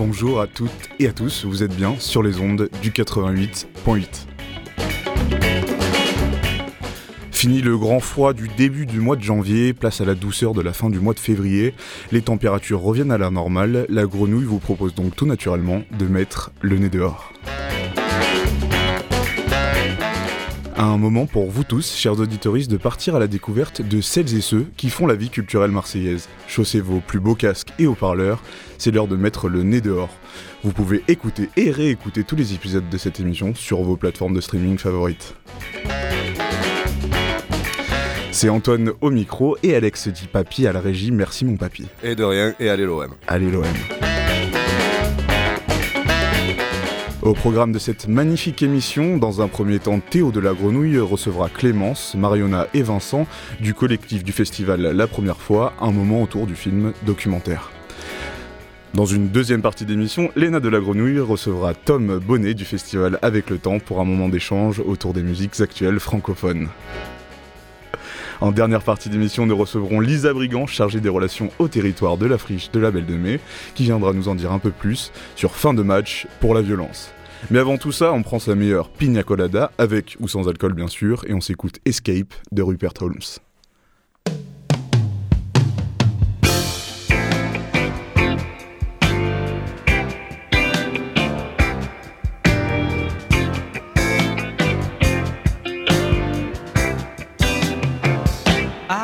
bonjour à toutes et à tous, vous êtes bien sur les ondes du 88.8. Fini le grand froid du début du mois de janvier, place à la douceur de la fin du mois de février, les températures reviennent à la normale, la grenouille vous propose donc tout naturellement de mettre le nez dehors. un moment pour vous tous, chers auditoristes, de partir à la découverte de celles et ceux qui font la vie culturelle marseillaise. Chaussez vos plus beaux casques et haut-parleurs, c'est l'heure de mettre le nez dehors. Vous pouvez écouter et réécouter tous les épisodes de cette émission sur vos plateformes de streaming favorites. C'est Antoine au micro et Alex dit papy à la régie. Merci mon papy. Et de rien, et allez l'OM. Allez l'OM. Au programme de cette magnifique émission, dans un premier temps, Théo de la Grenouille recevra Clémence, Mariona et Vincent du collectif du festival La Première fois, un moment autour du film documentaire. Dans une deuxième partie d'émission, Léna de la Grenouille recevra Tom Bonnet du festival Avec le Temps pour un moment d'échange autour des musiques actuelles francophones. En dernière partie d'émission, nous recevrons Lisa Brigand, chargée des relations au territoire de la friche de la Belle de Mai, qui viendra nous en dire un peu plus sur fin de match pour la violence. Mais avant tout ça, on prend sa meilleure pina colada, avec ou sans alcool bien sûr, et on s'écoute Escape de Rupert Holmes.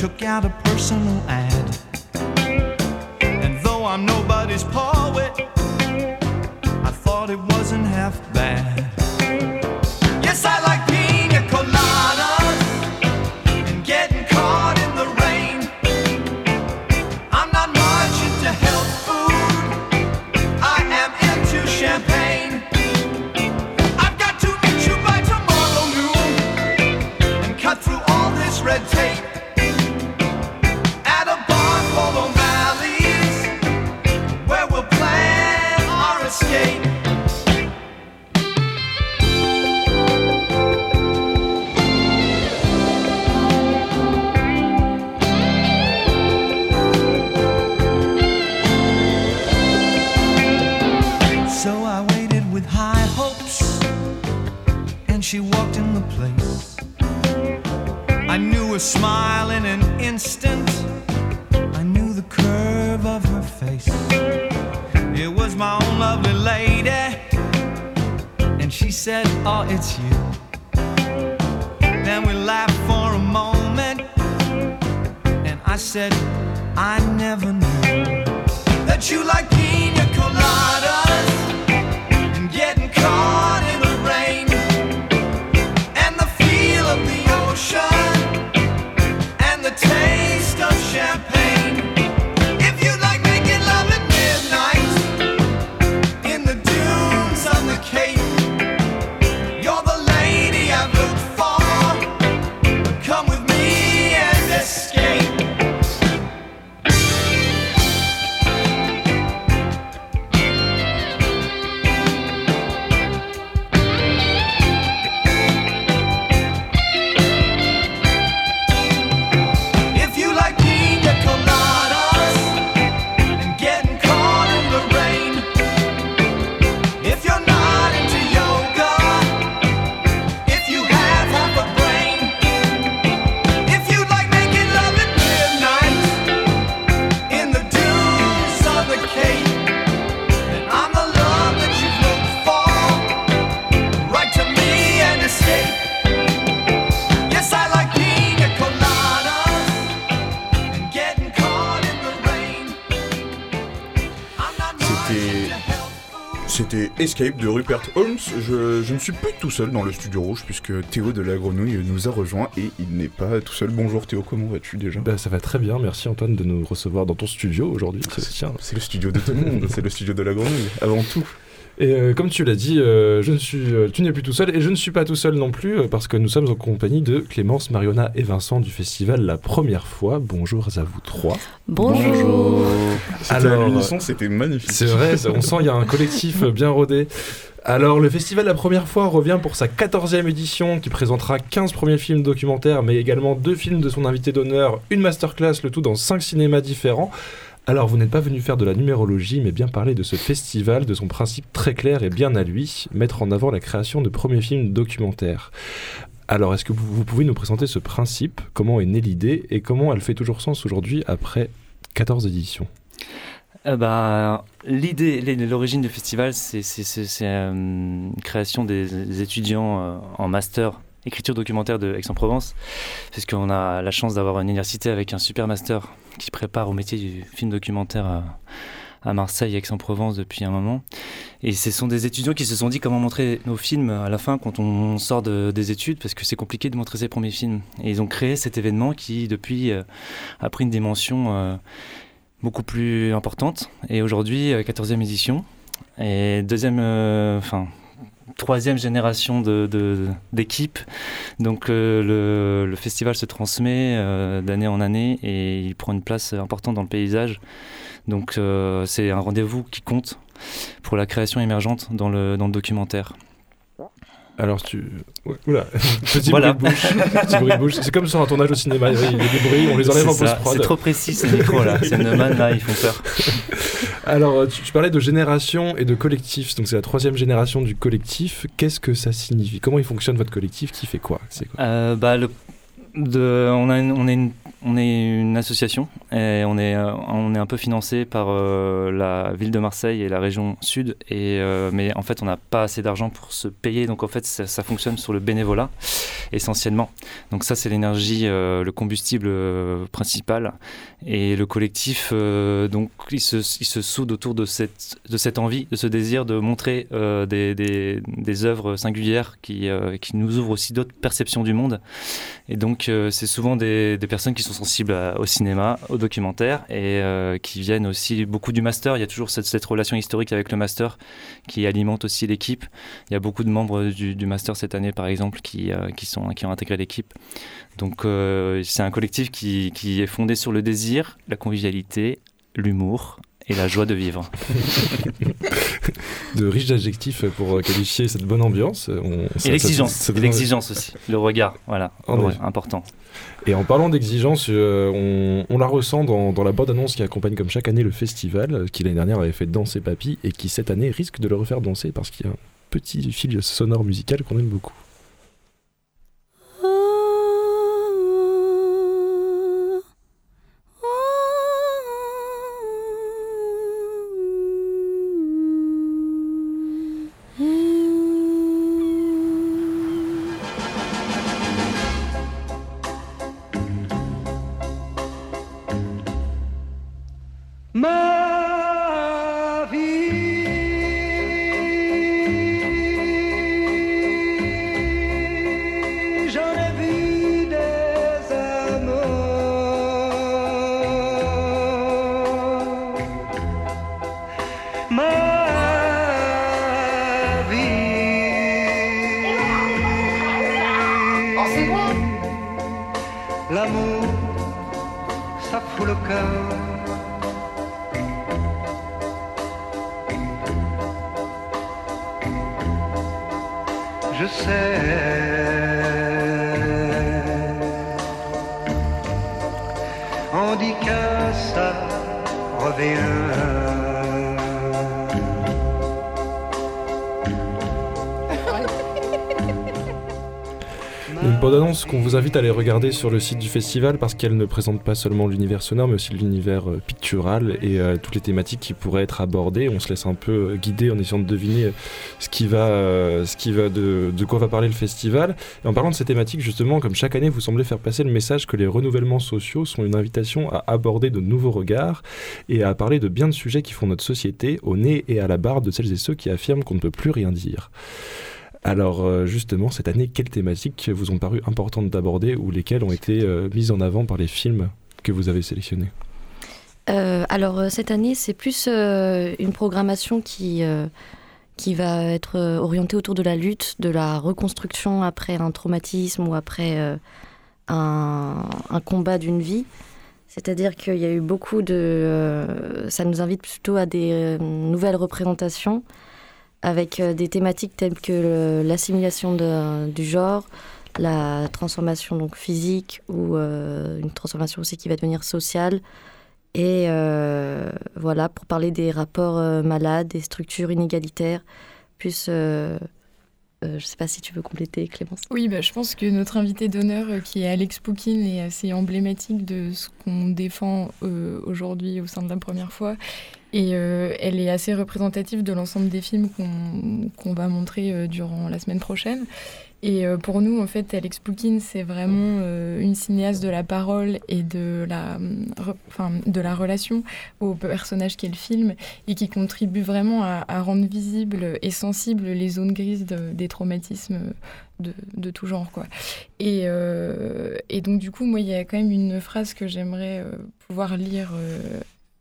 took out a personal ad. And though I'm nobody's poet, I thought it wasn't half bad. Yes, I like. Escape de Rupert Holmes. Je, ne suis plus tout seul dans le studio rouge puisque Théo de la Grenouille nous a rejoint et il n'est pas tout seul. Bonjour Théo, comment vas-tu déjà? Bah, Ça va très bien, merci Antoine de nous recevoir dans ton studio aujourd'hui. C'est le studio de tout le monde, c'est le studio de la Grenouille, avant tout. Et euh, comme tu l'as dit, euh, je ne suis, euh, tu n'es plus tout seul et je ne suis pas tout seul non plus parce que nous sommes en compagnie de Clémence, Mariona et Vincent du festival La Première fois. Bonjour à vous trois. Bonjour. Alors, c'était magnifique. C'est vrai, on sent il y a un collectif bien rodé. Alors, le festival La Première fois revient pour sa 14e édition qui présentera 15 premiers films documentaires, mais également deux films de son invité d'honneur, une masterclass, le tout dans 5 cinémas différents. Alors, vous n'êtes pas venu faire de la numérologie, mais bien parler de ce festival, de son principe très clair et bien à lui, mettre en avant la création de premiers films documentaires. Alors, est-ce que vous pouvez nous présenter ce principe? Comment est née l'idée? Et comment elle fait toujours sens aujourd'hui après 14 éditions? Euh, bah, L'idée, l'origine du festival, c'est euh, une création des, étudiants euh, en master écriture documentaire de Aix-en-Provence, puisqu'on a la chance d'avoir une université avec un super master qui prépare au métier du film documentaire à, Marseille, Aix-en-Provence depuis un moment. Et ce sont des étudiants qui se sont dit comment montrer nos films à la fin quand on sort des études, parce que c'est compliqué de montrer ses premiers films. Et ils ont créé cet événement qui, depuis, euh, a pris une dimension euh, beaucoup plus importante. Et aujourd'hui, 14e euh, édition. Et deuxième, enfin, troisième génération d'équipes. De, Donc euh, le, festival se transmet euh, d'année en année et il prend une place importante dans le paysage. Donc euh, c'est un rendez-vous qui compte pour la création émergente dans le documentaire. Alors tu. Oula, petit bruit de bouche. petit bruit de bouche. C'est comme sur un tournage au cinéma, il y a des bruits, on les enlève en post-prod. C'est trop précis ce micro là, c'est une man là, ils font peur. Alors tu, parlais de génération et de collectif, donc c'est la troisième génération du collectif. Qu'est-ce que ça signifie? Comment il fonctionne votre collectif? Qui fait quoi, quoi? Euh, bah, le on, est une, association et on est, euh, on est un peu financé par euh, la ville de Marseille et la région sud. Et, euh, mais en fait, on n'a pas assez d'argent pour se payer. Donc en fait, ça, fonctionne sur le bénévolat essentiellement. Donc ça, c'est l'énergie, le combustible principal. Et le collectif, donc, il se, il se, soude autour de cette, de cette envie, de ce désir de montrer des, des, des, œuvres singulières qui, qui nous ouvrent aussi d'autres perceptions du monde. Et donc, euh, c'est souvent des, personnes qui sont sensibles au cinéma, au documentaire, et euh, qui viennent aussi beaucoup du master. Il y a toujours cette, relation historique avec le master qui alimente aussi l'équipe. Il y a beaucoup de membres du, master cette année, par exemple, qui, euh, qui, sont, qui ont intégré l'équipe. Donc c'est un collectif qui, qui est fondé sur le désir, la convivialité, l'humour et la joie de vivre. de riches adjectifs pour qualifier cette bonne ambiance. et l'exigence, l'exigence aussi, le regard, voilà, important. Et en parlant d'exigence, euh, on, la ressent dans, dans la bande-annonce qui accompagne comme chaque année le festival, qui l'année dernière avait fait danser Papy et qui cette année risque de le refaire danser parce qu'il y a un petit fil sonore musical qu'on aime beaucoup. frappe le cœur. Je sais, on dit que ça revient. Bande-annonce qu'on vous invite à aller regarder sur le site du festival parce qu'elle ne présente pas seulement l'univers sonore mais aussi l'univers euh, pictural et euh, toutes les thématiques qui pourraient être abordées. On se laisse un peu euh, guider en essayant de deviner ce qui va, de, quoi va parler le festival. Et en parlant de ces thématiques, justement, comme chaque année, vous semblez faire passer le message que les renouvellements sociaux sont une invitation à aborder de nouveaux regards et à parler de bien de sujets qui font notre société au nez et à la barbe de celles et ceux qui affirment qu'on ne peut plus rien dire. Alors euh, justement, cette année, quelles thématiques vous ont paru importantes d'aborder ou lesquelles ont été euh, mises en avant par les films que vous avez sélectionnés? Euh, Alors cette année, c'est plus une programmation qui, qui va être orientée autour de la lutte, de la reconstruction après un traumatisme ou après un, un, combat d'une vie. C'est-à-dire qu'il y a eu beaucoup de... ça nous invite plutôt à des nouvelles représentations avec euh, des thématiques telles que l'assimilation du genre, la transformation donc physique ou euh, une transformation aussi qui va devenir sociale. Et euh, voilà, pour parler des rapports malades, des structures inégalitaires, plus je ne sais pas si tu veux compléter, Clémence. Oui, bah, je pense que notre invité d'honneur, qui est Alex Poukine, est assez emblématique de ce qu'on défend aujourd'hui au sein de la première fois. Et euh, elle est assez représentative de l'ensemble des films qu'on va montrer euh, durant la semaine prochaine. Et euh, pour nous, en fait, Alex Poukine, c'est vraiment une cinéaste de la parole et de la, enfin, de la relation au personnage qu'elle filme et qui contribue vraiment à, rendre visibles et sensibles les zones grises des traumatismes de, de, tout genre. Quoi. Et, et, donc, du coup, moi, il y a quand même une phrase que j'aimerais pouvoir lire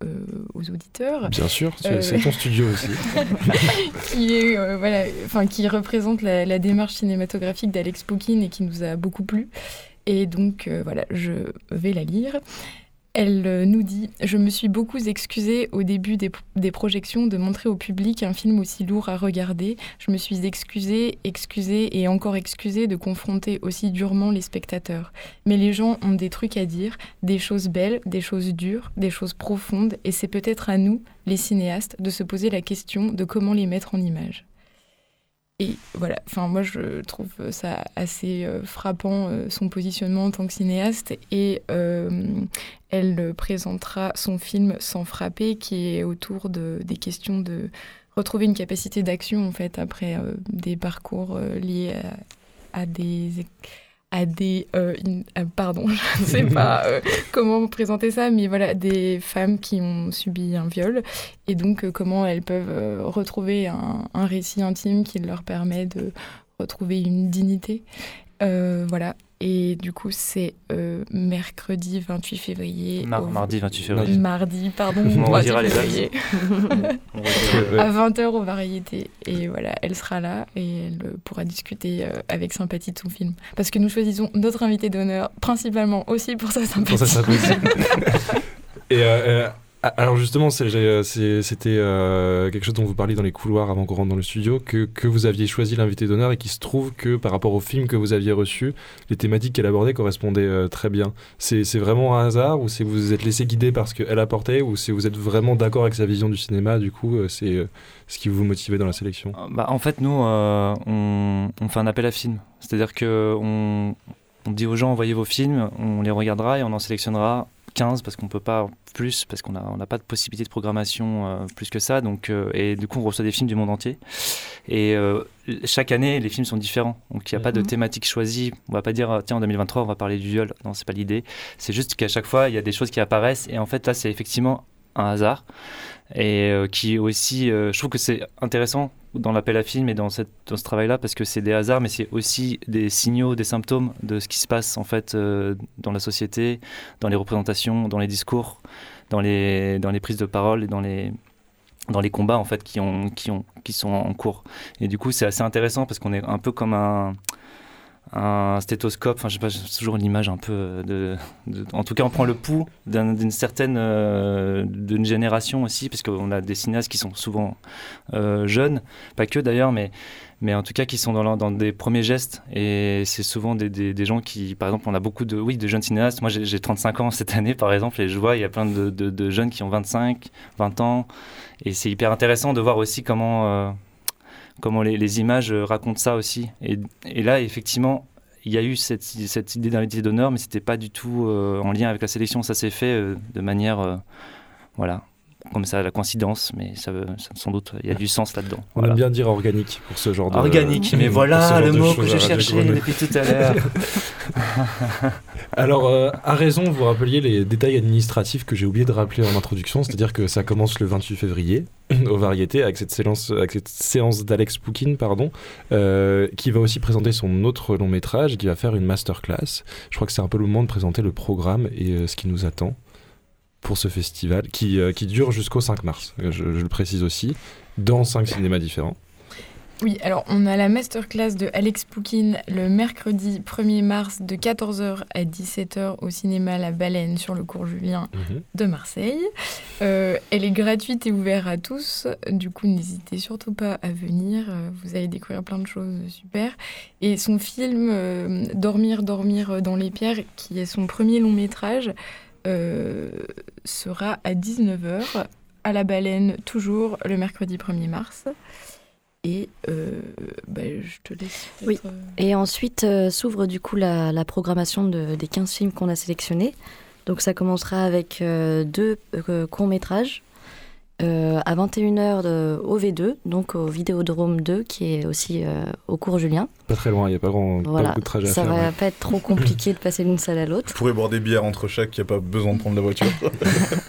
euh, aux auditeurs. Bien sûr, c'est euh, ton studio aussi. qui, est, euh, voilà, enfin, qui représente la, démarche cinématographique d'Alex Pokin et qui nous a beaucoup plu. Et donc, voilà, je vais la lire. Elle euh, nous dit Je me suis beaucoup excusée au début des, projections de montrer au public un film aussi lourd à regarder. Je me suis excusée, excusée et encore excusée de confronter aussi durement les spectateurs. Mais les gens ont des trucs à dire, des choses belles, des choses dures, des choses profondes, et c'est peut-être à nous, les cinéastes, de se poser la question de comment les mettre en image. Et voilà, enfin moi je trouve ça assez euh, frappant euh, son positionnement en tant que cinéaste. Et euh, elle présentera son film Sans frapper qui est autour de, des questions de retrouver une capacité d'action en fait après des parcours liés à des à des euh, euh, pardon je ne sais pas euh, comment présenter ça mais voilà des femmes qui ont subi un viol et donc comment elles peuvent retrouver un, un, récit intime qui leur permet de retrouver une dignité. Voilà et du coup, c'est euh, mercredi 28 février. Mardi 28 février. Mardi, pardon. On redira les février. à 20h aux variétés. Et voilà, elle sera là et elle pourra discuter euh, avec sympathie de son film. Parce que nous choisissons notre invité d'honneur principalement aussi pour sa sympathie. Pour sa sympathie. et euh, alors justement, euh, c'était euh, quelque chose dont vous parliez dans les couloirs avant qu'on rentre dans le studio, que, vous aviez choisi l'invité d'honneur et qui se trouve que par rapport au film que vous aviez reçu, les thématiques qu'elle abordait correspondaient euh, très bien. C'est vraiment un hasard ou c'est vous vous êtes laissé guider parce qu'elle apportait ou c'est vous êtes vraiment d'accord avec sa vision du cinéma, du coup c'est ce qui vous motivait dans la sélection? Bah, En fait, nous, on, fait un appel à film. C'est-à-dire qu'on on dit aux gens envoyez vos films, on les regardera et on en sélectionnera 15 parce qu'on peut pas plus parce qu'on n'a on pas de possibilité de programmation euh, plus que ça. Donc euh, et du coup on reçoit des films du monde entier. Et euh, chaque année les films sont différents. Donc il n'y a pas de mhm. thématique choisie. On va pas dire tiens en 2023 on va parler du viol. Non c'est pas l'idée. C'est juste qu'à chaque fois il y a des choses qui apparaissent. Et en fait là c'est effectivement un hasard. Et qui aussi je trouve que c'est intéressant dans l'appel à film et dans, ce travail-là parce que c'est des hasards, mais c'est aussi des signaux, des symptômes de ce qui se passe en fait euh, dans la société, dans les représentations, dans les discours, dans les, prises de parole et dans les, combats en fait qui sont en cours. Et du coup, c'est assez intéressant parce qu'on est un peu comme un un stéthoscope, enfin je sais pas, j'ai toujours l'image un peu de, En tout cas, on prend le pouls d'une certaine euh, d'une génération aussi, parce qu'on a des cinéastes qui sont souvent euh, jeunes, pas que d'ailleurs, mais, mais en tout cas qui sont dans, des premiers gestes. Et c'est souvent des, gens qui, par exemple, on a beaucoup de, oui, de jeunes cinéastes. Moi j'ai 35 ans cette année, par exemple, et je vois, il y a plein de, jeunes qui ont 25, 20 ans. Et c'est hyper intéressant de voir aussi comment. Euh, comment les, images racontent ça aussi. Et, là, effectivement, il y a eu cette, cette idée d'invité d'honneur, mais c'était pas du tout en lien avec la sélection. Ça s'est fait de manière, voilà, comme ça, la coïncidence, mais ça, sans doute, il y a du sens là-dedans. On aime bien dire organique pour ce genre de. Organique, mais voilà le mot que je cherchais depuis tout à l'heure. Alors, euh, à raison, vous rappeliez les détails administratifs que j'ai oublié de rappeler en introduction, c'est-à-dire que ça commence le 28 février aux variétés avec cette séance, avec cette séance d'Alex Poukine, pardon, euh, qui va aussi présenter son autre long métrage, qui va faire une masterclass. Je crois que c'est un peu le moment de présenter le programme et euh, ce qui nous attend pour ce festival qui, qui dure jusqu'au 5 mars, je, je, le précise aussi, dans cinq cinémas différents. Oui, alors on a la masterclass de Alex Poukine le mercredi 1er mars de 14h à 17h au cinéma La Baleine sur le cours Julien mhm. de Marseille. Euh, elle est gratuite et ouverte à tous, du coup n'hésitez surtout pas à venir, euh, vous allez découvrir plein de choses super. Et son film euh, Dormir, dormir dans les pierres, qui est son premier long métrage, sera à 19h à La Baleine, toujours le mercredi 1er mars. Et euh, bah, je te laisse. Oui. Euh, et ensuite euh, s'ouvre du coup la, la programmation de, des 15 films qu'on a sélectionnés. Donc ça commencera avec deux courts-métrages euh, à 21h de, au V2, donc au Vidéodrome 2, qui est aussi euh, au cours Julien. Pas très loin, il n'y a pas, grand, voilà, beaucoup de trajet à faire. Ça va pas être trop compliqué de passer d'une salle à l'autre. Vous pourrez boire des bières entre chaque, il n'y a pas besoin de prendre la voiture.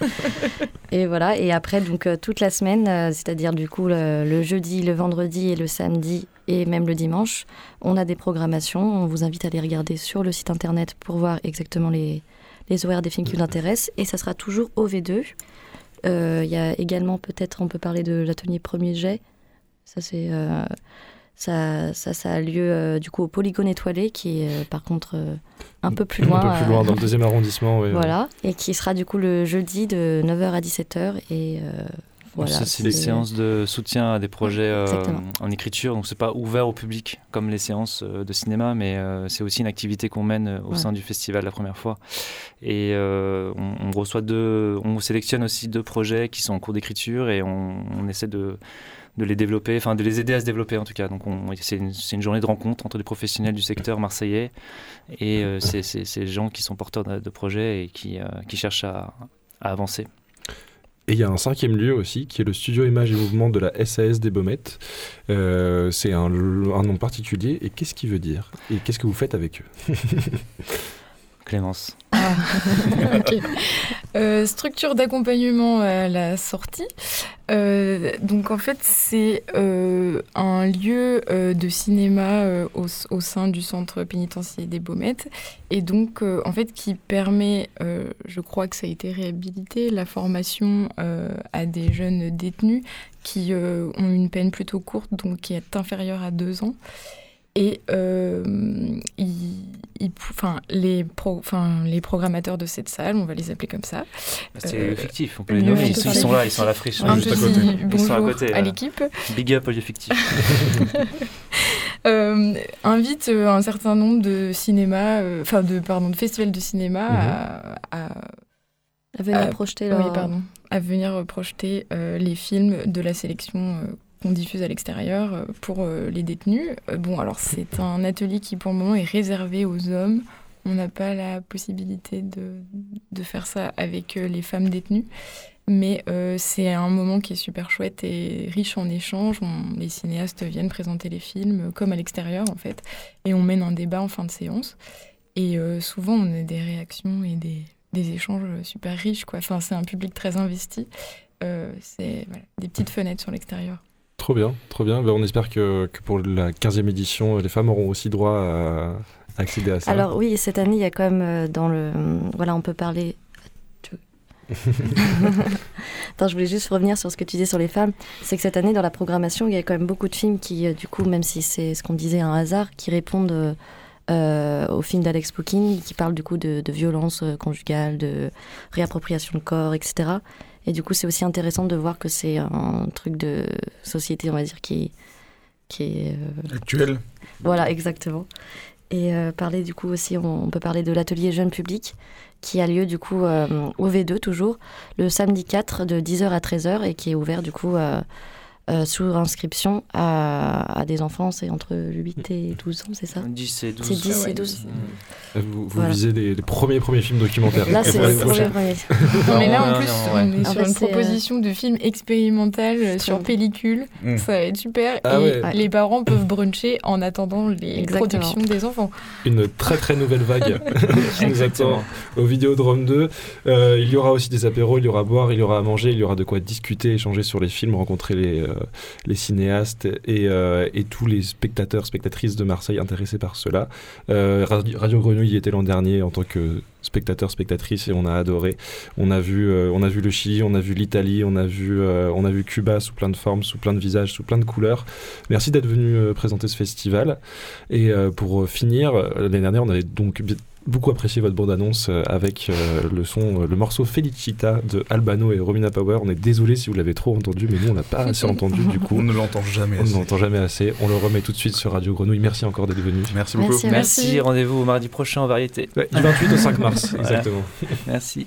et voilà, et après, donc euh, toute la semaine, c'est-à-dire du coup le, jeudi, le vendredi et le samedi, et même le dimanche, on a des programmations. On vous invite à les regarder sur le site internet pour voir exactement les, les horaires des films qui vous intéressent. Et ça sera toujours au V2. Euh, il y a également peut-être, on peut parler de l'atelier premier jet. Ça, c'est, euh, ça, ça, ça, a lieu euh, du coup au Polygone étoilé, qui est par contre un peu plus loin. Un peu plus loin, dans le deuxième arrondissement. Oui, voilà, et qui sera du coup le jeudi de 9h à 17h. Et c'est des séances de soutien à des projets euh, en écriture, donc c'est pas ouvert au public comme les séances euh, de cinéma, mais euh, c'est aussi une activité qu'on mène au sein du festival la première fois. Et on, reçoit deux, on sélectionne aussi deux projets qui sont en cours d'écriture et on, essaie de de les développer, enfin de les aider à se développer en tout cas. Donc c'est une, une, journée de rencontre entre des professionnels du secteur marseillais et ces gens qui sont porteurs de, projets et qui, qui cherchent à, à avancer. Et il y a un cinquième lieu aussi, qui est le studio Images et Mouvement de la SAS des Baumettes. Euh, c'est un, nom particulier. Et qu'est-ce qu'il veut dire? Et qu'est-ce que vous faites avec eux? Ah, euh, structure d'accompagnement à la sortie. Euh, donc en fait c'est euh, un lieu de cinéma au, au, sein du centre pénitentiaire des Baumettes et donc en fait qui permet, je crois que ça a été réhabilité, la formation à des jeunes détenus qui ont une peine plutôt courte donc qui est inférieure à deux ans. Et euh, enfin, les, pro, les programmateurs de cette salle, on va les appeler comme ça. Bah, c'est euh, fictif, on peut les nommer. Ils, sont là, ils sont à la friche. Un juste à côté. Ils sont à côté. À l'équipe. Big up au lieu fictif. euh, invite euh, un certain nombre de cinémas, euh, enfin de pardon, de festivals de cinéma mm -hmm. à, à, à, venir à, projeter. Leur... Oui, pardon, à venir projeter les films de la sélection qu'on diffuse à l'extérieur euh, pour euh, les détenus. Euh, bon, alors c'est un atelier qui pour le moment est réservé aux hommes. On n'a pas la possibilité de, faire ça avec les femmes détenues. Mais c'est un moment qui est super chouette et riche en échanges. les cinéastes viennent présenter les films comme à l'extérieur en fait. Et on mène un débat en fin de séance. Et souvent on a des réactions et des, échanges super riches. Enfin, c'est un public très investi. C'est des petites fenêtres sur l'extérieur. Trop bien, trop bien. Ben, on espère que, que, pour la 15e édition, les femmes auront aussi droit à, accéder à ça. Alors oui, cette année, il y a quand même euh, dans le... Voilà, on peut parler... Attends, je voulais juste revenir sur ce que tu disais sur les femmes. C'est que cette année, dans la programmation, il y a quand même beaucoup de films qui, euh, du coup, même si c'est ce qu'on disait un hasard, qui répondent euh, au film d'Alex Poukine, qui parle du coup de, de violence conjugale, de réappropriation de corps, etc. Et du coup, c'est aussi intéressant de voir que c'est un truc de société, on va dire, qui, qui est... Euh... Actuel. Voilà, exactement. Et euh, parler du coup aussi, on, on peut parler de l'atelier jeune public qui a lieu du coup euh, au V2 toujours, le samedi 4 de 10h à 13h et qui est ouvert du coup euh, sous inscription à, à des enfants, c'est entre 8 et 12 ans, c'est ça 10 et 12. C'est 10 Ah ouais, et 12. Vous, vous Voilà. visez les, les premiers premiers films documentaires. Là, c'est Pour l'année le prochaine. premier. Non, mais là, en plus, non, on est En sur fait, une euh, proposition de film expérimental euh, sur pellicule. Mm. Ça va être super. Ah et ouais. Les parents peuvent bruncher en attendant les Exactement. productions des enfants. Une très très nouvelle vague. Exactement. Exactement. Au Vidéodrome 2, euh, il y aura aussi des apéros, il y aura à boire, il y aura à manger, il y aura de quoi discuter, échanger sur les films, rencontrer les, euh, les cinéastes et, euh, et tous les spectateurs, spectatrices de Marseille intéressés par cela. Euh, Radio, Grenouille y était l'an dernier en tant que spectateur, spectatrice et on a adoré. On a vu, euh, on a vu le Chili, on a vu l'Italie, on a vu, euh, on a vu Cuba sous plein de formes, sous plein de visages, sous plein de couleurs. Merci d'être venu euh, présenter ce festival. Et euh, pour finir, euh, l'année dernière, on avait donc beaucoup apprécié votre bande-annonce euh, avec euh, le son, euh, le morceau Felicita de Albano et Romina Power. On est désolé si vous l'avez trop entendu, mais nous on n'a pas assez entendu du On coup. ne l'entend jamais. On ne assez. l'entend jamais assez. On le remet tout de suite sur Radio Grenouille. Merci encore d'être venu. Merci beaucoup. Merci. Merci, rendez-vous mardi prochain en variété. Ouais, du 28 au 5 mars, Voilà. exactement. Merci.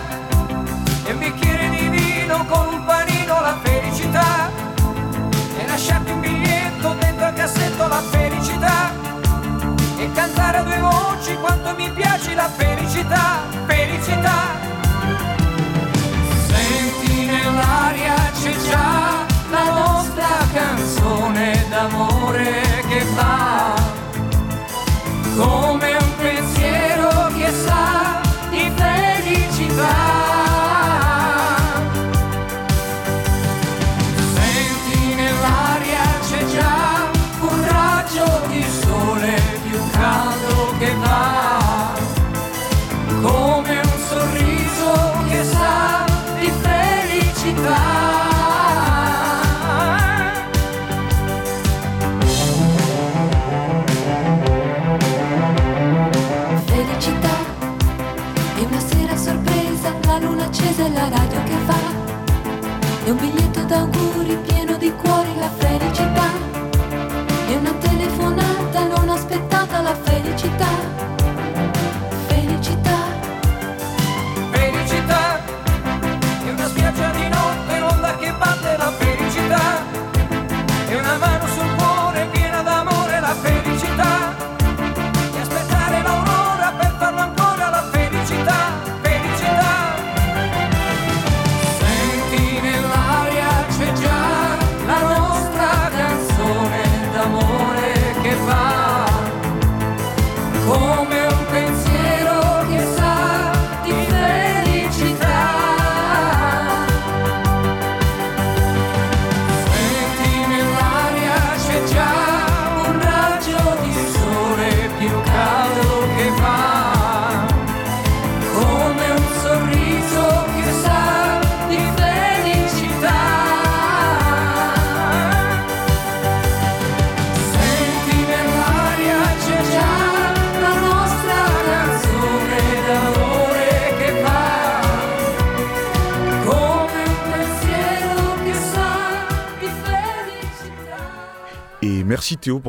e un bicchiere di vino con un panino la felicità. E lasciarti un biglietto dentro al cassetto la felicità. E cantare a due voci quanto mi piace la felicità felicità. Senti nell'aria c'è già la nostra canzone d'amore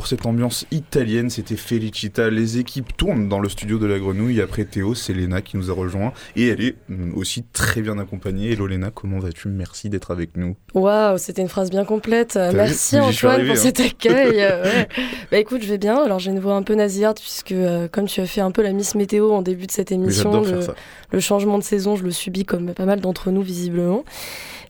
pour cette ambiance italienne, c'était Felicita. Les équipes tournent dans le studio de la Grenouille. Après Théo, c'est Léna qui nous a rejoint et elle est mm, aussi très bien accompagnée. Hello Léna, comment vas-tu? Merci d'être avec nous. Waouh, c'était une phrase bien complète. Merci Antoine arrivé, pour hein. cet accueil. Ouais. Bah écoute, je vais bien. Alors j'ai une voix un peu nasillarde puisque euh, comme tu as fait un peu la Miss Météo en début de cette émission, le, le changement de saison, je le subis comme pas mal d'entre nous visiblement.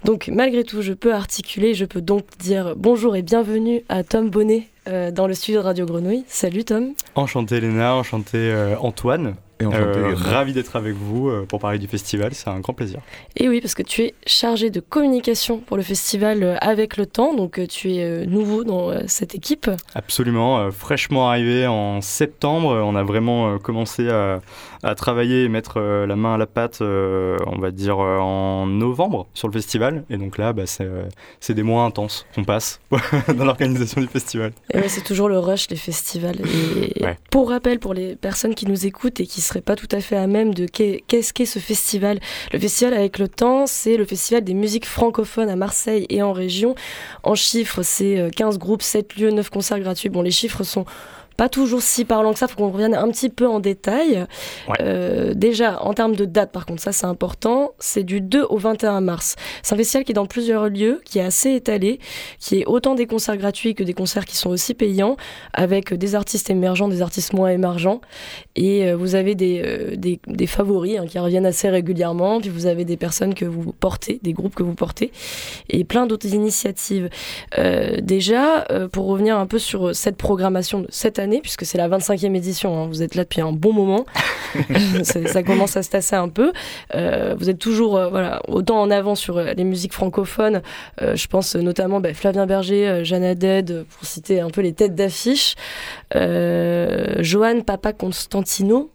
Donc malgré tout, je peux articuler, je peux donc dire bonjour et bienvenue à Tom Bonnet dans le studio de Radio Grenouille. Salut Tom. Enchanté Léna, enchanté euh, Antoine. Et enchanté Euh, ravi d'être avec vous euh, pour parler du festival, c'est un grand plaisir. Et oui, parce que tu es chargé de communication pour le festival euh, avec le temps, donc euh, tu es euh, nouveau dans euh, cette équipe. Absolument, euh, fraîchement arrivé en septembre, euh, on a vraiment euh, commencé à, à travailler et mettre euh, la main à la pâte, euh, on va dire euh, en novembre sur le festival. Et donc là, bah, c'est c'est des mois intenses qu'on passe dans l'organisation du festival. Ouais, c'est toujours le rush, les festivals. Et Ouais. pour rappel, pour les personnes qui nous écoutent et qui ne seraient pas tout à fait à même de qu'est- qu'est-ce qu'est ce festival, le festival avec le temps, c'est le festival des musiques francophones à Marseille et en région. En chiffres, c'est euh, 15 groupes, 7 lieux, 9 concerts gratuits. Bon, les chiffres sont pas toujours si parlants que ça, faut qu'on revienne un petit peu en détail. Ouais. Euh, déjà, en termes de date, par contre, ça c'est important, c'est du 2 au 21 mars. C'est un festival qui est dans plusieurs lieux, qui est assez étalé, qui est autant des concerts gratuits que des concerts qui sont aussi payants, avec des artistes émergents, des artistes moins émergents. Et euh, vous avez des, euh, des, des favoris hein, qui reviennent assez régulièrement, puis vous avez des personnes que vous portez, des groupes que vous portez, et plein d'autres initiatives. Déjà, pour revenir un peu sur cette programmation de cette année, puisque c'est la 25e édition, hein, vous êtes là depuis un bon moment, ça, commence à se tasser un peu. Euh, vous êtes toujours euh, voilà, autant en avant sur euh, les musiques francophones. Je pense notamment bah, Flavien Berger, Jeanne Haddad, pour citer un peu les têtes d'affiche. Johan Papa Constantino.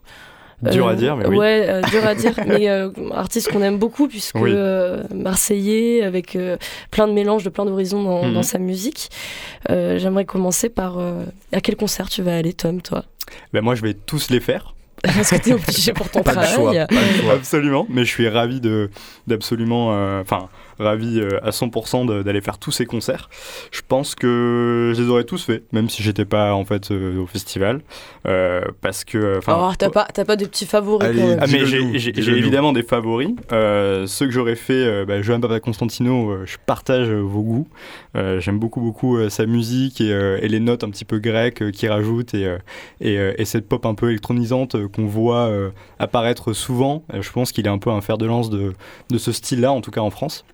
Dur Euh, à dire, mais oui. Ouais, euh, dur à dire, mais euh, artiste qu'on aime beaucoup puisque Oui. marseillais avec plein de mélanges, de plein d'horizons dans, Mhm. dans sa musique. J'aimerais commencer par à quel concert tu vas aller, Tom, toi? Ben, moi, je vais tous les faire. Parce que t'es obligé pour ton Pas le choix. travail. Pas choix. Absolument, mais je suis ravi de d'absolument, euh, enfin ravi euh, à 100% de- d'aller faire tous ces concerts. Je pense que je les aurais tous faits, même si j'étais pas en fait euh, au festival, euh, parce que, Alors, t'as pas, t'as pas des petits favoris Allez, quand même Ah, mais j'ai évidemment des favoris. Euh, ceux que j'aurais fait, euh, bah, Johan Papa Constantino, euh, je partage vos goûts. Euh, J'aime beaucoup, beaucoup euh, sa musique et, euh, et les notes un petit peu grecques euh, qu'il rajoute et, euh, et, euh, et cette pop un peu électronisante euh, qu'on voit euh, apparaître souvent. Euh, je pense qu'il est un peu un fer de lance de, de ce style-là, en tout cas en France.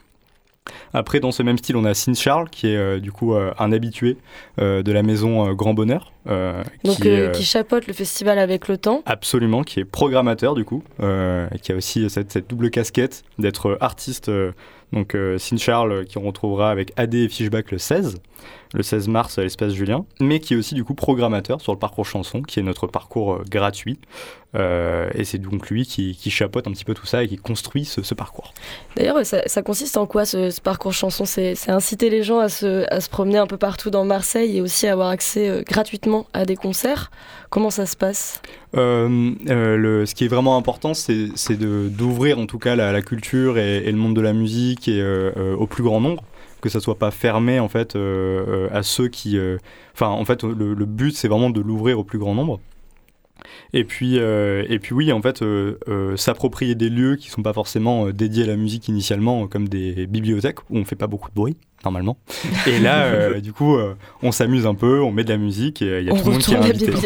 Après, dans ce même style, on a Sin Charles, qui est euh, du coup euh, un habitué euh, de la maison Grand Bonheur. Donc, qui est, qui chapeaute le festival avec le temps. Absolument, qui est programmateur du coup, et qui a aussi cette, cette double casquette d'être artiste. donc Sin Charles qui on retrouvera avec AD et Fishback le 16, le 16 mars à l'espace Julien, mais qui est aussi du coup programmateur sur le parcours chanson, qui est notre parcours euh, gratuit. Euh, et c'est donc lui qui, qui chapeaute un petit peu tout ça et qui construit ce, ce parcours. D'ailleurs, ça, ça consiste en quoi ce, ce parcours chanson? C'est inciter les gens à se, à se promener un peu partout dans Marseille et aussi avoir accès euh, gratuitement à des concerts. Comment ça se passe? Euh, le, ce qui est vraiment important, c'est d'ouvrir en tout cas la, la culture et, et le monde de la musique et, au plus grand nombre, que ça soit pas fermé en fait euh, euh, à ceux qui. euh, Enfin, en fait, le, but c'est vraiment de l'ouvrir au plus grand nombre. Et puis, et puis oui, en fait, s'approprier des lieux qui sont pas forcément dédiés à la musique initialement, comme des bibliothèques où on fait pas beaucoup de bruit normalement. Et là, euh, du coup, euh, on s'amuse un peu, on met de la musique et euh, il y a On tout le monde qui est invité.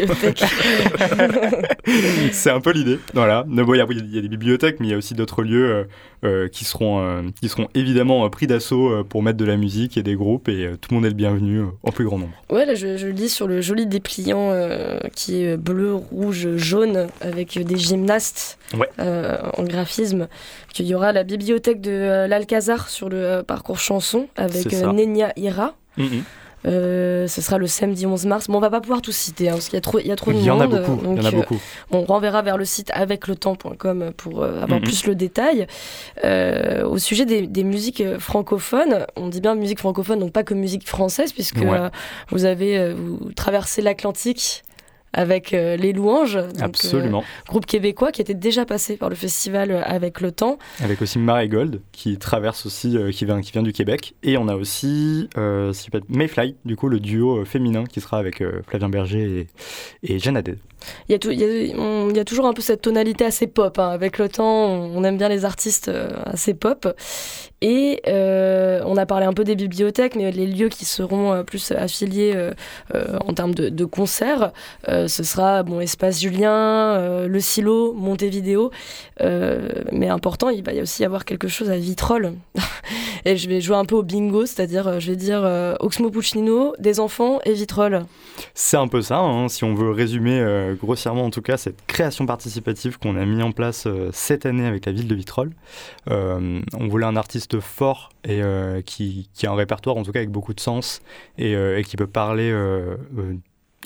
c'est un peu l'idée. Voilà. Mais bon, Il y, a- il y a des bibliothèques, mais il y a aussi d'autres lieux euh, euh, qui, seront, euh, qui seront évidemment euh, pris d'assaut euh, pour mettre de la musique et des groupes, et euh, tout le monde est le bienvenu euh, en plus grand nombre. Ouais, là, je, je lis sur le joli dépliant euh, qui est bleu, rouge, jaune, avec des gymnastes Ouais. euh, en graphisme, qu'il y aura la bibliothèque de euh, l'Alcazar sur le euh, parcours chanson avec Ça. euh, Nenia Ira. Euh, ce sera le samedi 11 mars. Bon, on va pas pouvoir tout citer hein, parce qu'il y a trop, il y a trop de Il y en monde. a beaucoup. Il y donc, en a euh, beaucoup. on renverra vers le site avecletemps.com pour euh, avoir Mhm. plus le détail. Au sujet des, des musiques francophones, on dit bien musique francophone, donc pas que musique française, puisque Ouais. vous avez vous traversé l'Atlantique avec euh, les louanges, donc, euh, Absolument. groupe québécois qui était déjà passé par le festival euh, avec le temps. Avec aussi Marigold qui traverse aussi, qui, vient, qui vient du Québec. Et on a aussi si Mayfly, du coup le duo féminin qui sera avec Flavien Berger et, et Jeanne Haddad. Il y, a tou- il y a- on- il y a toujours un peu cette tonalité assez pop. hein. Avec le temps, on, on aime bien les artistes assez pop. Et euh, on a parlé un peu des bibliothèques, mais les lieux qui seront euh, plus affiliés euh, en termes de, concerts, ce sera bon, Espace Julien, Le Silo, Montevideo. Mais important, il va y aussi avoir quelque chose à Vitrolles. Et je vais jouer un peu au bingo, c'est-à-dire je vais dire Oxmo Puccino, des enfants et vitrolles. C'est un peu ça, hein, si on veut résumer grossièrement en tout cas cette création participative qu'on a mis en place cette année avec la ville de Vitrolles. On voulait un artiste fort et euh, qui, a un répertoire en tout cas avec beaucoup de sens et, euh, qui peut parler euh,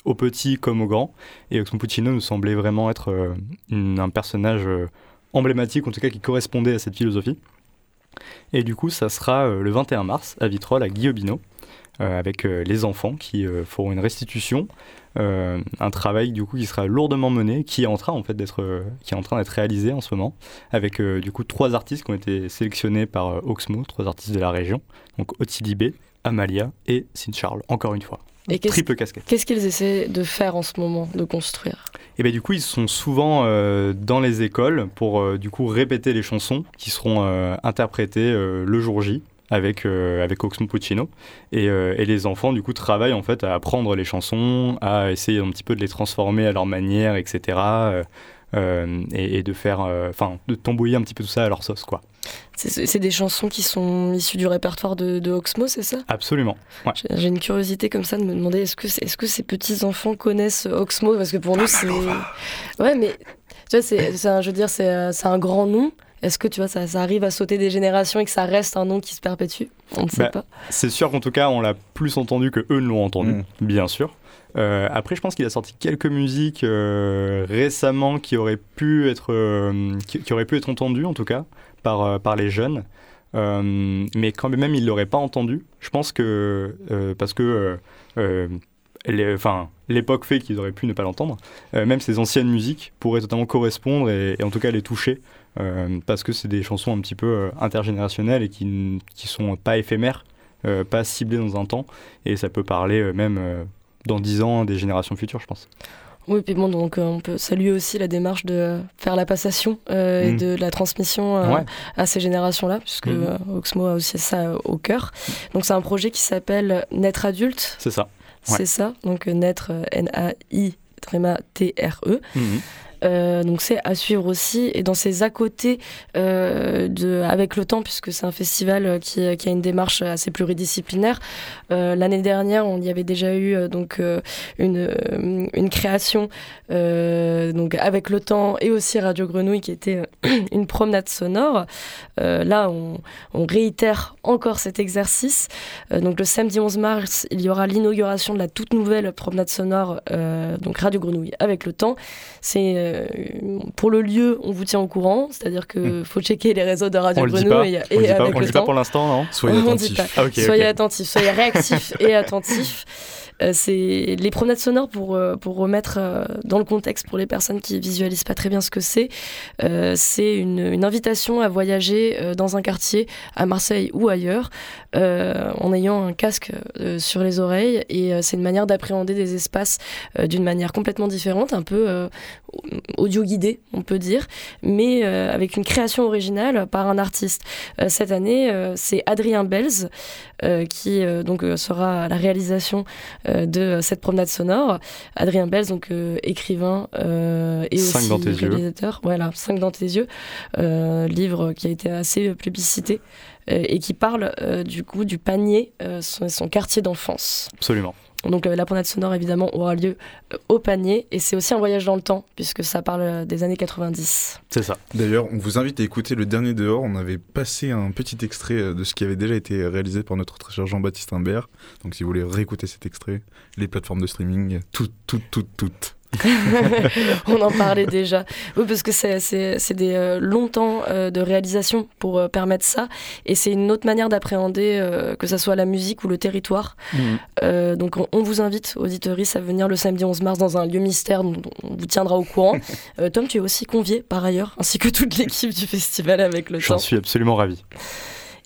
aux petits comme aux grands. Et Oxmo Puccino nous semblait vraiment être un personnage emblématique, en tout cas qui correspondait à cette philosophie. Et du coup, ça sera le 21 mars à Vitrolles, à euh, avec les enfants qui feront une restitution, un travail du coup qui sera lourdement mené, qui est en train en fait d'être, euh, qui est en train d'être réalisé en ce moment, avec euh, du coup trois artistes qui ont été sélectionnés par euh, Oxmo, trois artistes de la région, donc Ottilie B, Amalia et Sin Charles, encore une fois. Et qu'est-ce Triple casquette. qu'est-ce qu'ils essaient de faire en ce moment, de construire? Et bien du coup, ils sont souvent euh, dans les écoles pour euh, du coup répéter les chansons qui seront euh, interprétées euh, le jour J avec, euh, avec Oxmo Puccino. Et, euh, et les enfants du coup travaillent en fait à apprendre les chansons, à essayer un petit peu de les transformer à leur manière, etc. euh, euh, et, et de faire, euh, enfin, de tambouiller un petit peu tout ça à leur sauce, quoi. C'est des chansons qui sont issues du répertoire de, de Oxmo, c'est ça? Absolument. Ouais. J'ai- une curiosité comme ça de me demander est-ce que, c'est- est-ce que ces petits enfants connaissent Oxmo? Parce que pour nous, c'est. Ouais, mais tu vois, c'est, un, je veux dire, c'est, c'est un grand nom. Est-ce que tu vois, ça, ça arrive à sauter des générations et que ça reste un nom qui se perpétue? On ne sait Bah, pas. C'est sûr qu'en tout cas, on l'a plus entendu que eux ne l'ont entendu, Mm. bien sûr. Euh, après, je pense qu'il a sorti quelques musiques euh, récemment qui auraient pu être, euh, qui, qui auraient pu être entendues, en tout cas, par, euh, par les jeunes. Euh, mais quand même, ils l'auraient pas entendu. Je pense que euh, parce que euh, euh, les- enfin, l'époque fait qu'ils auraient pu ne pas l'entendre. Euh, même ces anciennes musiques pourraient totalement correspondre et, et en tout cas les toucher. euh, parce que c'est des chansons un petit peu euh, intergénérationnelles et qui, n- qui sont pas éphémères, euh, pas ciblées dans un temps. Et ça peut parler même dans 10 ans des générations futures, je pense. Oui, puis bon, donc euh, on peut saluer aussi la démarche de faire la passation euh, et Mm. de la transmission euh, Ouais. à ces générations-là, puisque euh, Oxmo a aussi ça au cœur. Donc c'est un projet qui s'appelle Naître adulte, C'est ça. C'est ça. Donc euh, Naître, euh, Euh, donc c'est à suivre aussi. Et dans ces à côté euh, de avec le temps puisque c'est un festival euh, qui, qui a une démarche assez pluridisciplinaire l'année dernière on y avait déjà eu donc une, une création donc avec le temps et aussi Radio Grenouille qui était une promenade sonore. Là on, on réitère encore cet exercice. Donc le samedi 11 mars il y aura l'inauguration de la toute nouvelle promenade sonore donc Radio Grenouille avec le temps. C'est euh, pour le lieu, on vous tient au courant, c'est-à-dire que faut checker les réseaux de Radio On le dit Grenouille pas. et, On le dit pas, avec on le le dit pas pour l'instant, non? Soyez attentifs. Ah, soyez attentifs, soyez réactifs et attentifs. Euh, c'est les promenades sonores pour, euh, pour remettre euh, dans le contexte pour les personnes qui visualisent pas très bien ce que c'est. C'est une, invitation à voyager dans un quartier à Marseille ou ailleurs en ayant un casque sur les oreilles et c'est une manière d'appréhender des espaces d'une manière complètement différente, un peu audio guidé, on peut dire, mais avec une création originale par un artiste. Cette année, c'est Adrien Belz qui euh, donc euh, sera à la réalisation euh, de cette promenade sonore. Adrien Belz, donc euh, écrivain euh, et Cinq aussi dans tes yeux. réalisateur. Voilà, 5 dans tes yeux, euh, livre qui a été assez plébiscité euh, et qui parle euh, du coup du panier, euh, son, son quartier d'enfance. Absolument. Donc euh, la promenade sonore évidemment aura lieu euh, au panier et c'est aussi un voyage dans le temps puisque ça parle euh, des années 90. C'est ça. D'ailleurs, on vous invite à écouter le dernier dehors. On avait passé un petit extrait de ce qui avait déjà été réalisé par notre très cher Jean-Baptiste Imbert. Donc, si vous voulez réécouter cet extrait, les plateformes de streaming, toutes, toutes, toutes, toutes. On en parlait déjà. Oui, parce que c'est, des euh, longs temps euh, de réalisation pour euh, permettre ça. Et c'est une autre manière d'appréhender, que ce soit la musique ou le territoire. Euh, donc on, on vous invite, auditoris, à venir le samedi 11 mars dans un lieu mystère dont on vous tiendra au courant. Tom, tu es aussi convié par ailleurs, ainsi que toute l'équipe du festival avec le J'en temps. suis absolument ravi.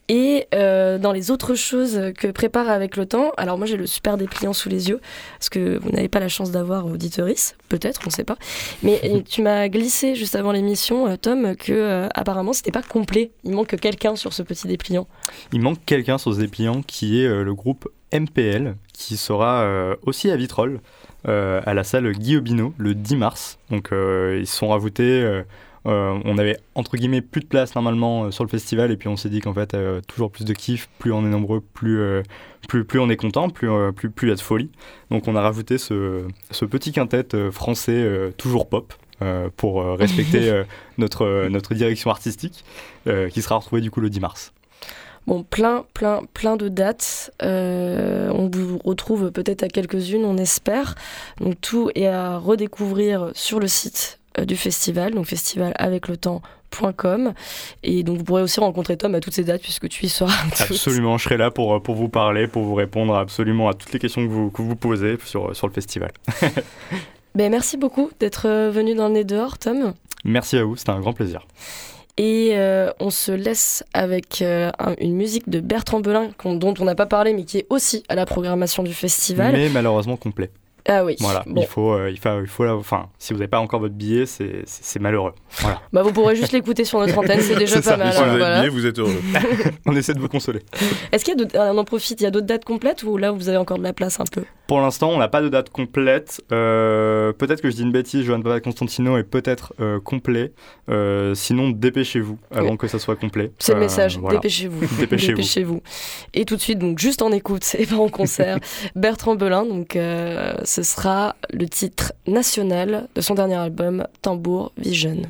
Et euh, dans les autres choses que prépare avec le temps, alors moi j'ai le super dépliant sous les yeux, parce que vous n'avez pas la chance d'avoir auditoris, peut-être, on ne sait pas. Mais tu m'as glissé juste avant l'émission, euh, Tom, que euh, apparemment c'était pas complet. Il manque quelqu'un sur ce petit dépliant. Il manque quelqu'un sur ce dépliant qui est euh, le groupe MPL, qui sera aussi à Vitrolles, à la salle Guillaume le 10 mars. Donc ils sont rajoutés on avait entre guillemets plus de place normalement euh, sur le festival et puis on s'est dit qu'en fait euh, toujours plus de kiff, plus on est nombreux, plus, euh, plus, plus on est content, plus euh, plus plus il y a de folie. Donc on a rajouté ce, ce petit quintet euh, français euh, toujours pop. euh, pour euh, respecter euh, notre, euh, notre direction artistique euh, qui sera retrouvée du coup le 10 mars. Bon, plein, plein, plein de dates. Euh, on vous retrouve peut-être à quelques-unes, on espère. Donc tout est à redécouvrir sur le site euh, du festival, donc festivalavecletemps.com. Et donc vous pourrez aussi rencontrer Tom à toutes ces dates puisque tu y seras. Absolument, je serai là pour, euh, pour vous parler, pour vous répondre absolument à toutes les questions que vous, que vous posez sur, sur le festival. Ben, merci beaucoup d'être euh, venu dans le nez dehors, Tom. Merci à vous, c'était un grand plaisir. Et euh, on se laisse avec euh, un- une musique de Bertrand Belin dont on n'a pas parlé mais qui est aussi à la programmation du festival. Mais malheureusement complet. Ah oui. Voilà, Bon. il faut, euh, il faut, il faut la- enfin, si vous n'avez pas encore votre billet, c'est malheureux. Voilà. Bah, vous pourrez juste l'écouter sur notre antenne, c'est déjà C'est pas ça. mal. Si vous avez voilà. oublié, vous êtes heureux. On essaie de vous consoler. Est-ce qu'il y a d'autres- on en profite, il y a d'autres dates complètes ou là vous avez encore de la place un peu? Pour l'instant, on n'a pas de date complète. Euh, peut-être que je dis une bêtise, Johan Papa Constantino est peut-être euh, complet. Euh, sinon, dépêchez-vous avant que ça soit complet. C'est le Euh, message, voilà. dépêchez-vous. Dépêchez-vous. Et tout de suite, donc juste en écoute et pas en concert, Bertrand Belin, donc euh, ce sera le titre national de son dernier album, Tambour Vision.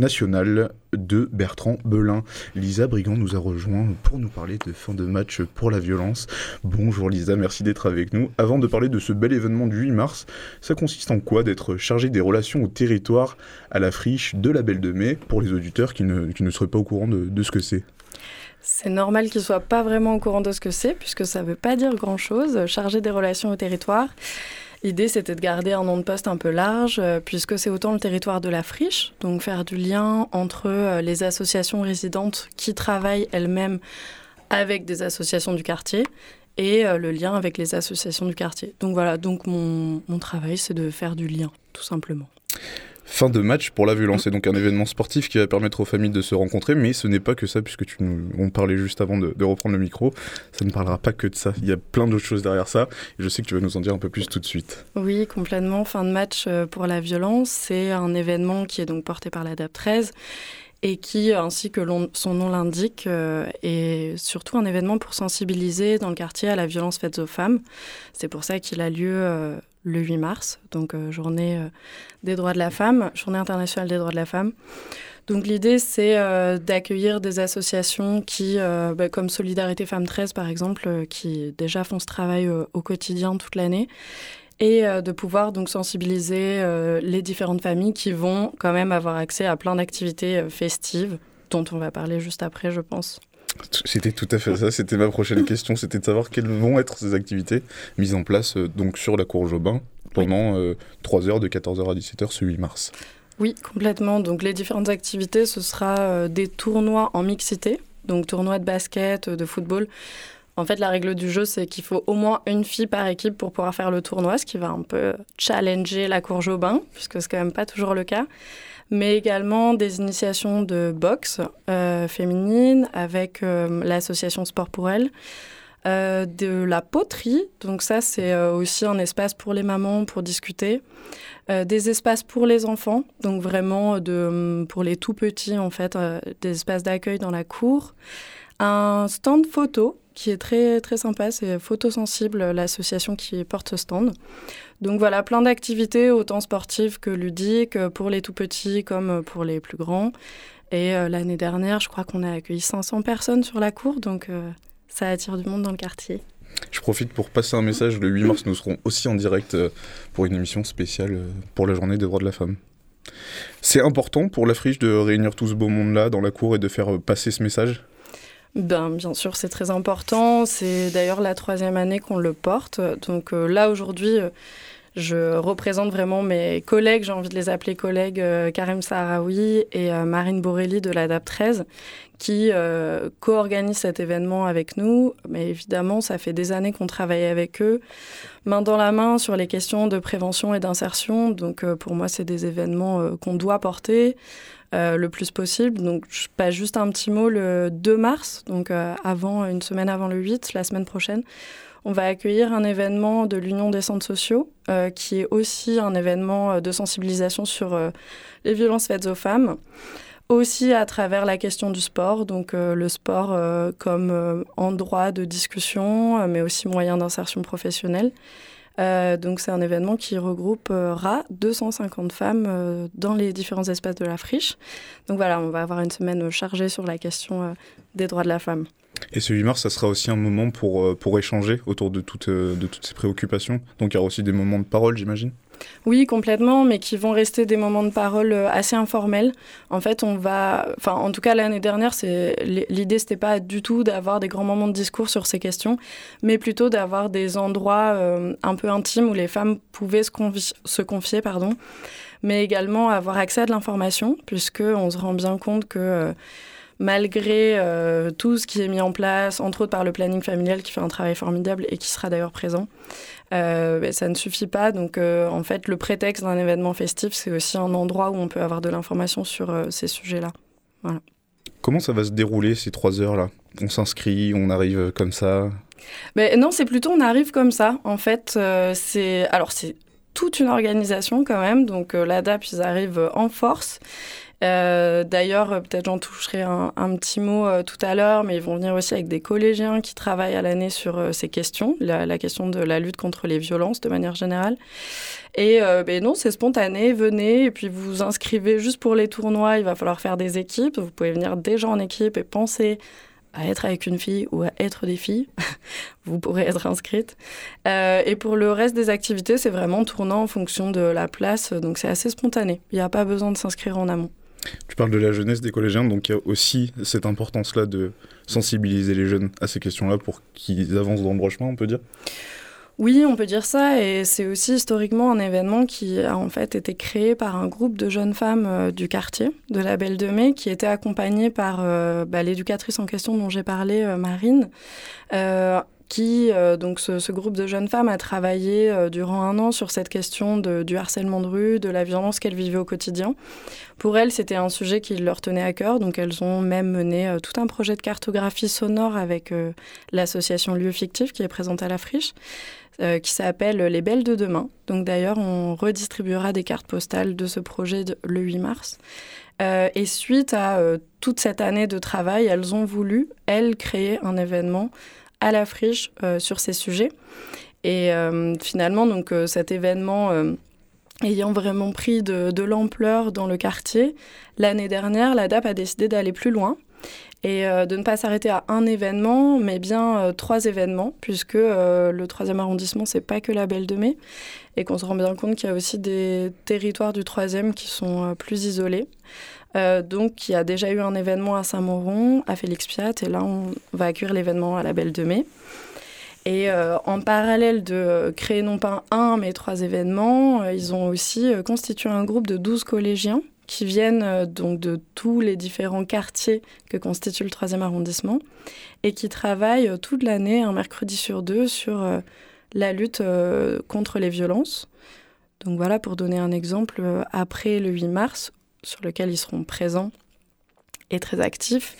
National de Bertrand Belin. Lisa Brigand nous a rejoint pour nous parler de fin de match pour la violence. Bonjour Lisa, merci d'être avec nous. Avant de parler de ce bel événement du 8 mars, ça consiste en quoi d'être chargé des relations au territoire à la friche de la Belle de Mai pour les auditeurs qui ne, qui seraient pas au courant de, de ce que c'est? C'est normal qu'ils ne soient pas vraiment au courant de ce que c'est, puisque ça ne veut pas dire grand-chose. Chargé des relations au territoire, l'idée c'était de garder un nom de poste un peu large, euh, puisque c'est autant le territoire de la friche, donc faire du lien entre euh, les associations résidentes qui travaillent elles-mêmes avec des associations du quartier, et euh, le lien avec les associations du quartier. Donc voilà, donc mon, mon travail, c'est de faire du lien, tout simplement. Fin de match pour la violence, c'est donc un événement sportif qui va permettre aux familles de se rencontrer, mais ce n'est pas que ça, puisque tu nous, on parlait juste avant de, de reprendre le micro, ça ne parlera pas que de ça, il y a plein d'autres choses derrière ça, et je sais que tu vas nous en dire un peu plus tout de suite. Oui, complètement. Fin de match euh, pour la violence, c'est un événement qui est donc porté par la DAP 13 et qui, ainsi que son nom l'indique, euh, est surtout un événement pour sensibiliser dans le quartier à la violence faite aux femmes. C'est pour ça qu'il a lieu euh, le 8 mars, donc euh, journée euh, des droits de la femme, journée internationale des droits de la femme. Donc l'idée, c'est euh, d'accueillir des associations qui, bah, comme Solidarité Femmes 13 par exemple, qui déjà font ce travail au quotidien toute l'année, et de pouvoir donc sensibiliser les différentes familles qui vont quand même avoir accès à plein d'activités festives, dont on va parler juste après, je pense. C'était tout à fait ça, c'était ma prochaine question, c'était de savoir quelles vont être ces activités mises en place euh, donc sur la cour Jobin pendant 3 heures de 14h à 17h ce 8 mars. Oui, complètement. Donc les différentes activités, ce sera euh, des tournois en mixité, donc tournois de basket, euh, de football. En fait, la règle du jeu, c'est qu'il faut au moins une fille par équipe pour pouvoir faire le tournoi, ce qui va un peu challenger la cour Jobin, puisque c'est quand même pas toujours le cas. Mais également des initiations de boxe euh, féminine avec euh, l'association Sport pour elle. Euh, de la poterie, donc ça c'est aussi un espace pour les mamans pour discuter. Des espaces pour les enfants, donc vraiment de, hum, pour les tout petits en fait, des espaces d'accueil dans la cour. Un stand photo qui est très très sympa, c'est Photosensible, l'association qui porte ce stand. Donc voilà, plein d'activités, autant sportives que ludiques, euh, pour les tout petits comme pour les plus grands. Et euh, l'année dernière, je crois qu'on a accueilli 500 personnes sur la cour, donc euh, ça attire du monde dans le quartier. Je profite pour passer un message, le 8 mars nous serons aussi en direct euh, pour une émission spéciale euh, pour la journée des droits de la femme. C'est important pour la friche de réunir tout ce beau monde-là dans la cour et de faire euh, passer ce message? Ben, bien sûr, c'est très important. C'est d'ailleurs la troisième année qu'on le porte. Donc euh, là, aujourd'hui, euh, je représente vraiment mes collègues, j'ai envie de les appeler collègues, euh, Karim Sahraoui et euh, Marine Borelli de la DAP 13, qui euh, co-organisent cet événement avec nous. Mais évidemment, ça fait des années qu'on travaille avec eux, main dans la main sur les questions de prévention et d'insertion. Donc euh, pour moi, c'est des événements euh, qu'on doit porter. le plus possible. Donc, je passe juste un petit mot le 2 mars, donc avant, une semaine avant le 8, la semaine prochaine. On va accueillir un événement de l'Union des centres sociaux, euh, qui est aussi un événement euh, de sensibilisation sur euh, les violences faites aux femmes, aussi à travers la question du sport, donc le sport comme endroit de discussion, mais aussi moyen d'insertion professionnelle. Euh, donc c'est un événement qui regroupera 250 femmes euh, dans les différents espaces de la friche. Donc voilà, on va avoir une semaine chargée sur la question euh, des droits de la femme. Et ce 8 mars, ça sera aussi un moment pour, euh, pour échanger autour de toutes, euh, de toutes ces préoccupations. Donc il y aura aussi des moments de parole, j'imagine? Oui, complètement, mais qui vont rester des moments de parole euh, assez informels. En fait, on va, enfin, en tout cas l'année dernière, c'est l'idée, c'était pas du tout d'avoir des grands moments de discours sur ces questions, mais plutôt d'avoir des endroits euh, un peu intimes où les femmes pouvaient se, confi- se confier, pardon, mais également avoir accès à de l'information, puisque on se rend bien compte que euh, malgré tout ce qui est mis en place, entre autres par le planning familial qui fait un travail formidable et qui sera d'ailleurs présent, euh, ben, ça ne suffit pas. Donc, euh, en fait, le prétexte d'un événement festif, c'est aussi un endroit où on peut avoir de l'information sur euh, ces sujets-là. Voilà. Comment ça va se dérouler ces trois heures-là? On s'inscrit, on arrive comme ça? Mais non, c'est plutôt on arrive comme ça. En fait, euh, c'est alors c'est toute une organisation quand même. Donc l'ADAP, ils arrivent en force. Euh, D'ailleurs, euh, peut-être j'en toucherai un, petit mot euh, tout à l'heure, mais ils vont venir aussi avec des collégiens qui travaillent à l'année sur ces questions, la, question de la lutte contre les violences de manière générale. Et ben non, c'est spontané, venez, et puis vous vous inscrivez juste pour les tournois, il va falloir faire des équipes, vous pouvez venir déjà en équipe et penser à être avec une fille ou à être des filles, vous pourrez être inscrite. Et pour le reste des activités, c'est vraiment tournant en fonction de la place, donc c'est assez spontané. Il n'y a pas besoin de s'inscrire en amont. Tu parles de la jeunesse des collégiens, donc il y a aussi cette importance-là de sensibiliser les jeunes à ces questions-là pour qu'ils avancent dans le droit chemin, on peut dire? Oui, on peut dire ça, et c'est aussi historiquement un événement qui a en fait été créé par un groupe de jeunes femmes euh, du quartier, de la Belle de Mai, qui était accompagné par euh, bah, l'éducatrice en question dont j'ai parlé, euh, Marine, qui, euh, donc ce, groupe de jeunes femmes a travaillé euh, durant un an sur cette question du harcèlement de rue, de la violence qu'elles vivaient au quotidien. Pour elles, c'était un sujet qui leur tenait à cœur, donc elles ont même mené euh, tout un projet de cartographie sonore avec l'association Lieux Fictifs qui est présente à la friche, qui s'appelle Les Belles de Demain. Donc d'ailleurs, on redistribuera des cartes postales de ce projet le 8 mars. Et suite à toute cette année de travail, elles ont voulu, elles, créer un événement à la friche euh, sur ces sujets. Et euh, finalement, donc, euh, cet événement ayant vraiment pris de, l'ampleur dans le quartier, l'année dernière, la DAP a décidé d'aller plus loin et de ne pas s'arrêter à un événement, mais bien trois événements, puisque le troisième arrondissement, c'est pas que la Belle de Mai, et qu'on se rend bien compte qu'il y a aussi des territoires du troisième qui sont plus isolés. Euh, donc, il y a déjà eu un événement à Saint-Mauron, à Félix Piat, et là, on va accueillir l'événement à la Belle de Mai. Et euh, en parallèle de euh, créer non pas un, mais trois événements, ils ont aussi constitué un groupe de 12 collégiens qui viennent donc de tous les différents quartiers que constitue le troisième arrondissement et qui travaillent toute l'année, un mercredi sur deux, sur la lutte contre les violences. Donc voilà, pour donner un exemple, après le 8 mars, sur lequel ils seront présents et très actifs,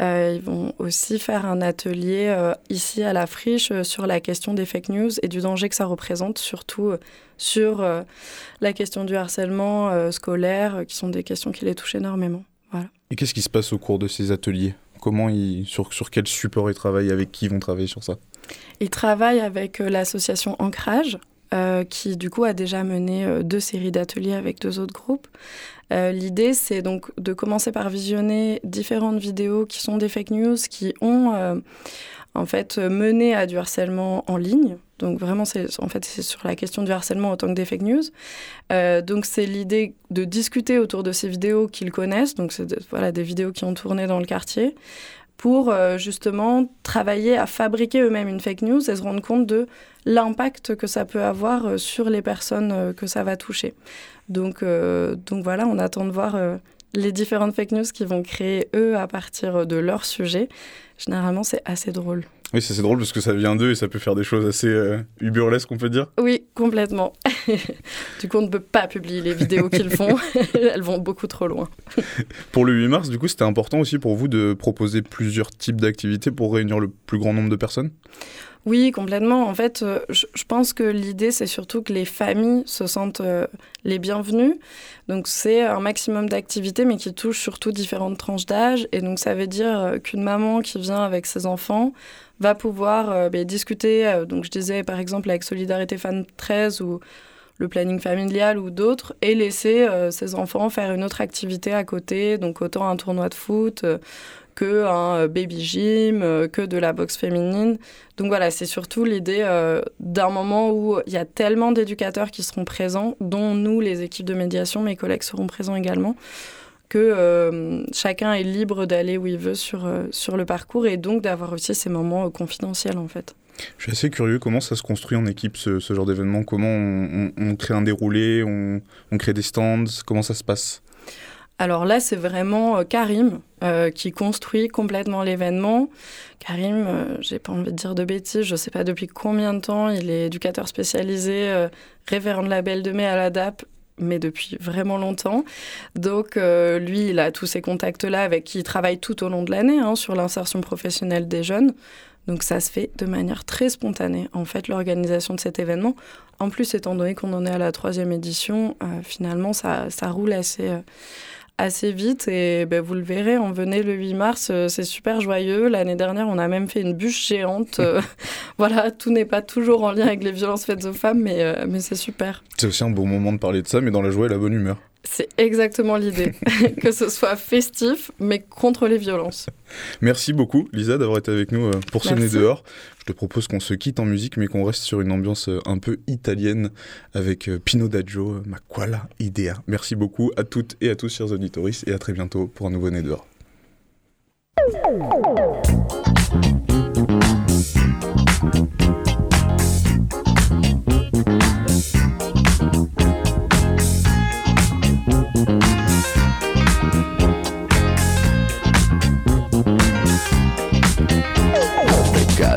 euh, ils vont aussi faire un atelier euh, ici à la friche euh, sur la question des fake news et du danger que ça représente, surtout sur la question du harcèlement scolaire, qui sont des questions qui les touchent énormément. Voilà. Et qu'est-ce qui se passe au cours de ces ateliers? Comment ils, sur, sur quel support ils travaillent? Avec qui ils vont travailler sur ça? Ils travaillent avec l'association Ancrage, euh, qui du coup a déjà mené euh, deux séries d'ateliers avec deux autres groupes. Euh, L'idée, c'est donc de commencer par visionner différentes vidéos qui sont des fake news, qui ont en fait mené à du harcèlement en ligne. Donc vraiment, c'est en fait c'est sur la question du harcèlement autant que des fake news. Donc c'est l'idée de discuter autour de ces vidéos qu'ils connaissent. Donc c'est voilà des vidéos qui ont tourné dans le quartier pour euh, justement travailler à fabriquer eux-mêmes une fake news et se rendre compte de l'impact que ça peut avoir euh, sur les personnes euh, que ça va toucher. Donc, donc voilà, on attend de voir les différentes fake news qu'ils vont créer eux à partir de leur sujet. Généralement, c'est assez drôle. Oui, c'est c'est drôle parce que ça vient d'eux et ça peut faire des choses assez euh, on peut dire. Oui, complètement. du coup, on ne peut pas publier les vidéos qu'ils font. Elles vont beaucoup trop loin. Pour le 8 mars, du coup, c'était important aussi pour vous de proposer plusieurs types d'activités pour réunir le plus grand nombre de personnes? Oui, complètement. En fait, euh, je, je pense que l'idée, c'est surtout que les familles se sentent euh, les bienvenues. Donc, c'est un maximum d'activités, mais qui touchent surtout différentes tranches d'âge. Et donc, ça veut dire euh, qu'une maman qui vient avec ses enfants va pouvoir euh, ben, discuter, euh, donc je disais par exemple avec Solidarité Fan 13 ou le planning familial ou d'autres, et laisser euh, ses enfants faire une autre activité à côté, donc autant un tournoi de foot euh, que un euh, baby gym, euh, que de la boxe féminine. Donc voilà, c'est surtout l'idée euh, d'un moment où il y a tellement d'éducateurs qui seront présents, dont nous, les équipes de médiation, mes collègues seront présents également, que euh, chacun est libre d'aller où il veut sur, euh, sur le parcours et donc d'avoir aussi ces moments euh, confidentiels en fait. Je suis assez curieux, comment ça se construit en équipe ce, ce genre d'événement? Comment on, on- on crée un déroulé, on, on crée des stands? Comment ça se passe? Alors là, c'est vraiment euh, Karim euh, qui construit complètement l'événement. Karim, euh, j'ai pas envie de dire de bêtises, je sais pas depuis combien de temps, il est éducateur spécialisé, révérend de la Belle de Mai à la DAP, mais depuis vraiment longtemps. Donc euh, lui, il a tous ces contacts-là avec qui il travaille tout au long de l'année hein, sur l'insertion professionnelle des jeunes. Donc ça se fait de manière très spontanée, en fait, l'organisation de cet événement. En plus, étant donné qu'on en est à la troisième édition, euh, finalement, ça, ça roule assez, euh, assez vite. Et ben, vous le verrez, on venait le 8 mars, euh, c'est super joyeux. L'année dernière, on a même fait une bûche géante. euh, voilà, tout n'est pas toujours en lien avec les violences faites aux femmes, mais, euh, mais c'est super. C'est aussi un bon moment de parler de ça, mais dans la joie et la bonne humeur. C'est exactement l'idée. que ce soit festif, mais contre les violences. Merci beaucoup, Lisa, d'avoir été avec nous pour sonner dehors. Je te propose qu'on se quitte en musique, mais qu'on reste sur une ambiance euh, un peu italienne avec euh, Pino Daggio, euh, Ma quala idea. Merci beaucoup à toutes et à tous, chers auditoris, et à très bientôt pour un nouveau Né dehors.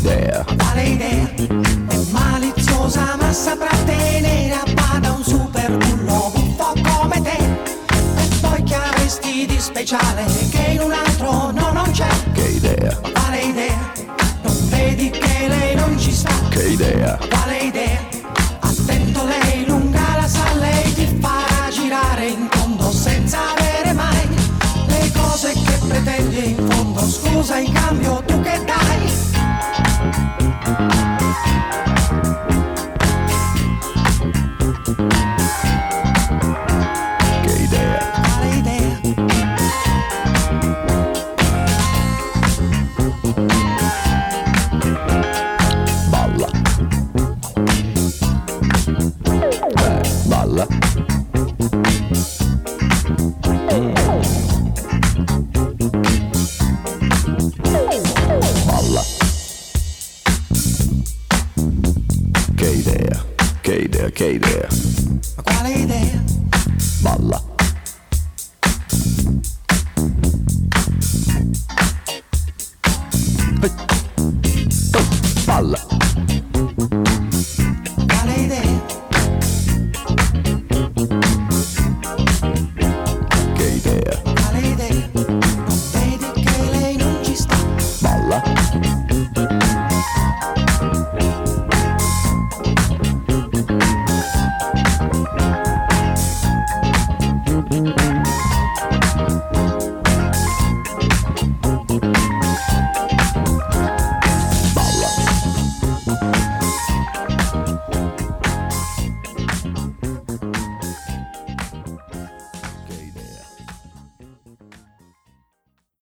idea. Vale idea, è maliziosa ma saprà tenere a bada un super bullo po' come te. E poi che avresti di speciale che in un altro no non c'è. Che idea, vale idea, non vedi che lei non ci sta. Che idea, vale idea, attento lei lunga la sa, lei ti farà girare in fondo senza avere mai le cose che pretendi in fondo. Scusa in cambio tu che dai?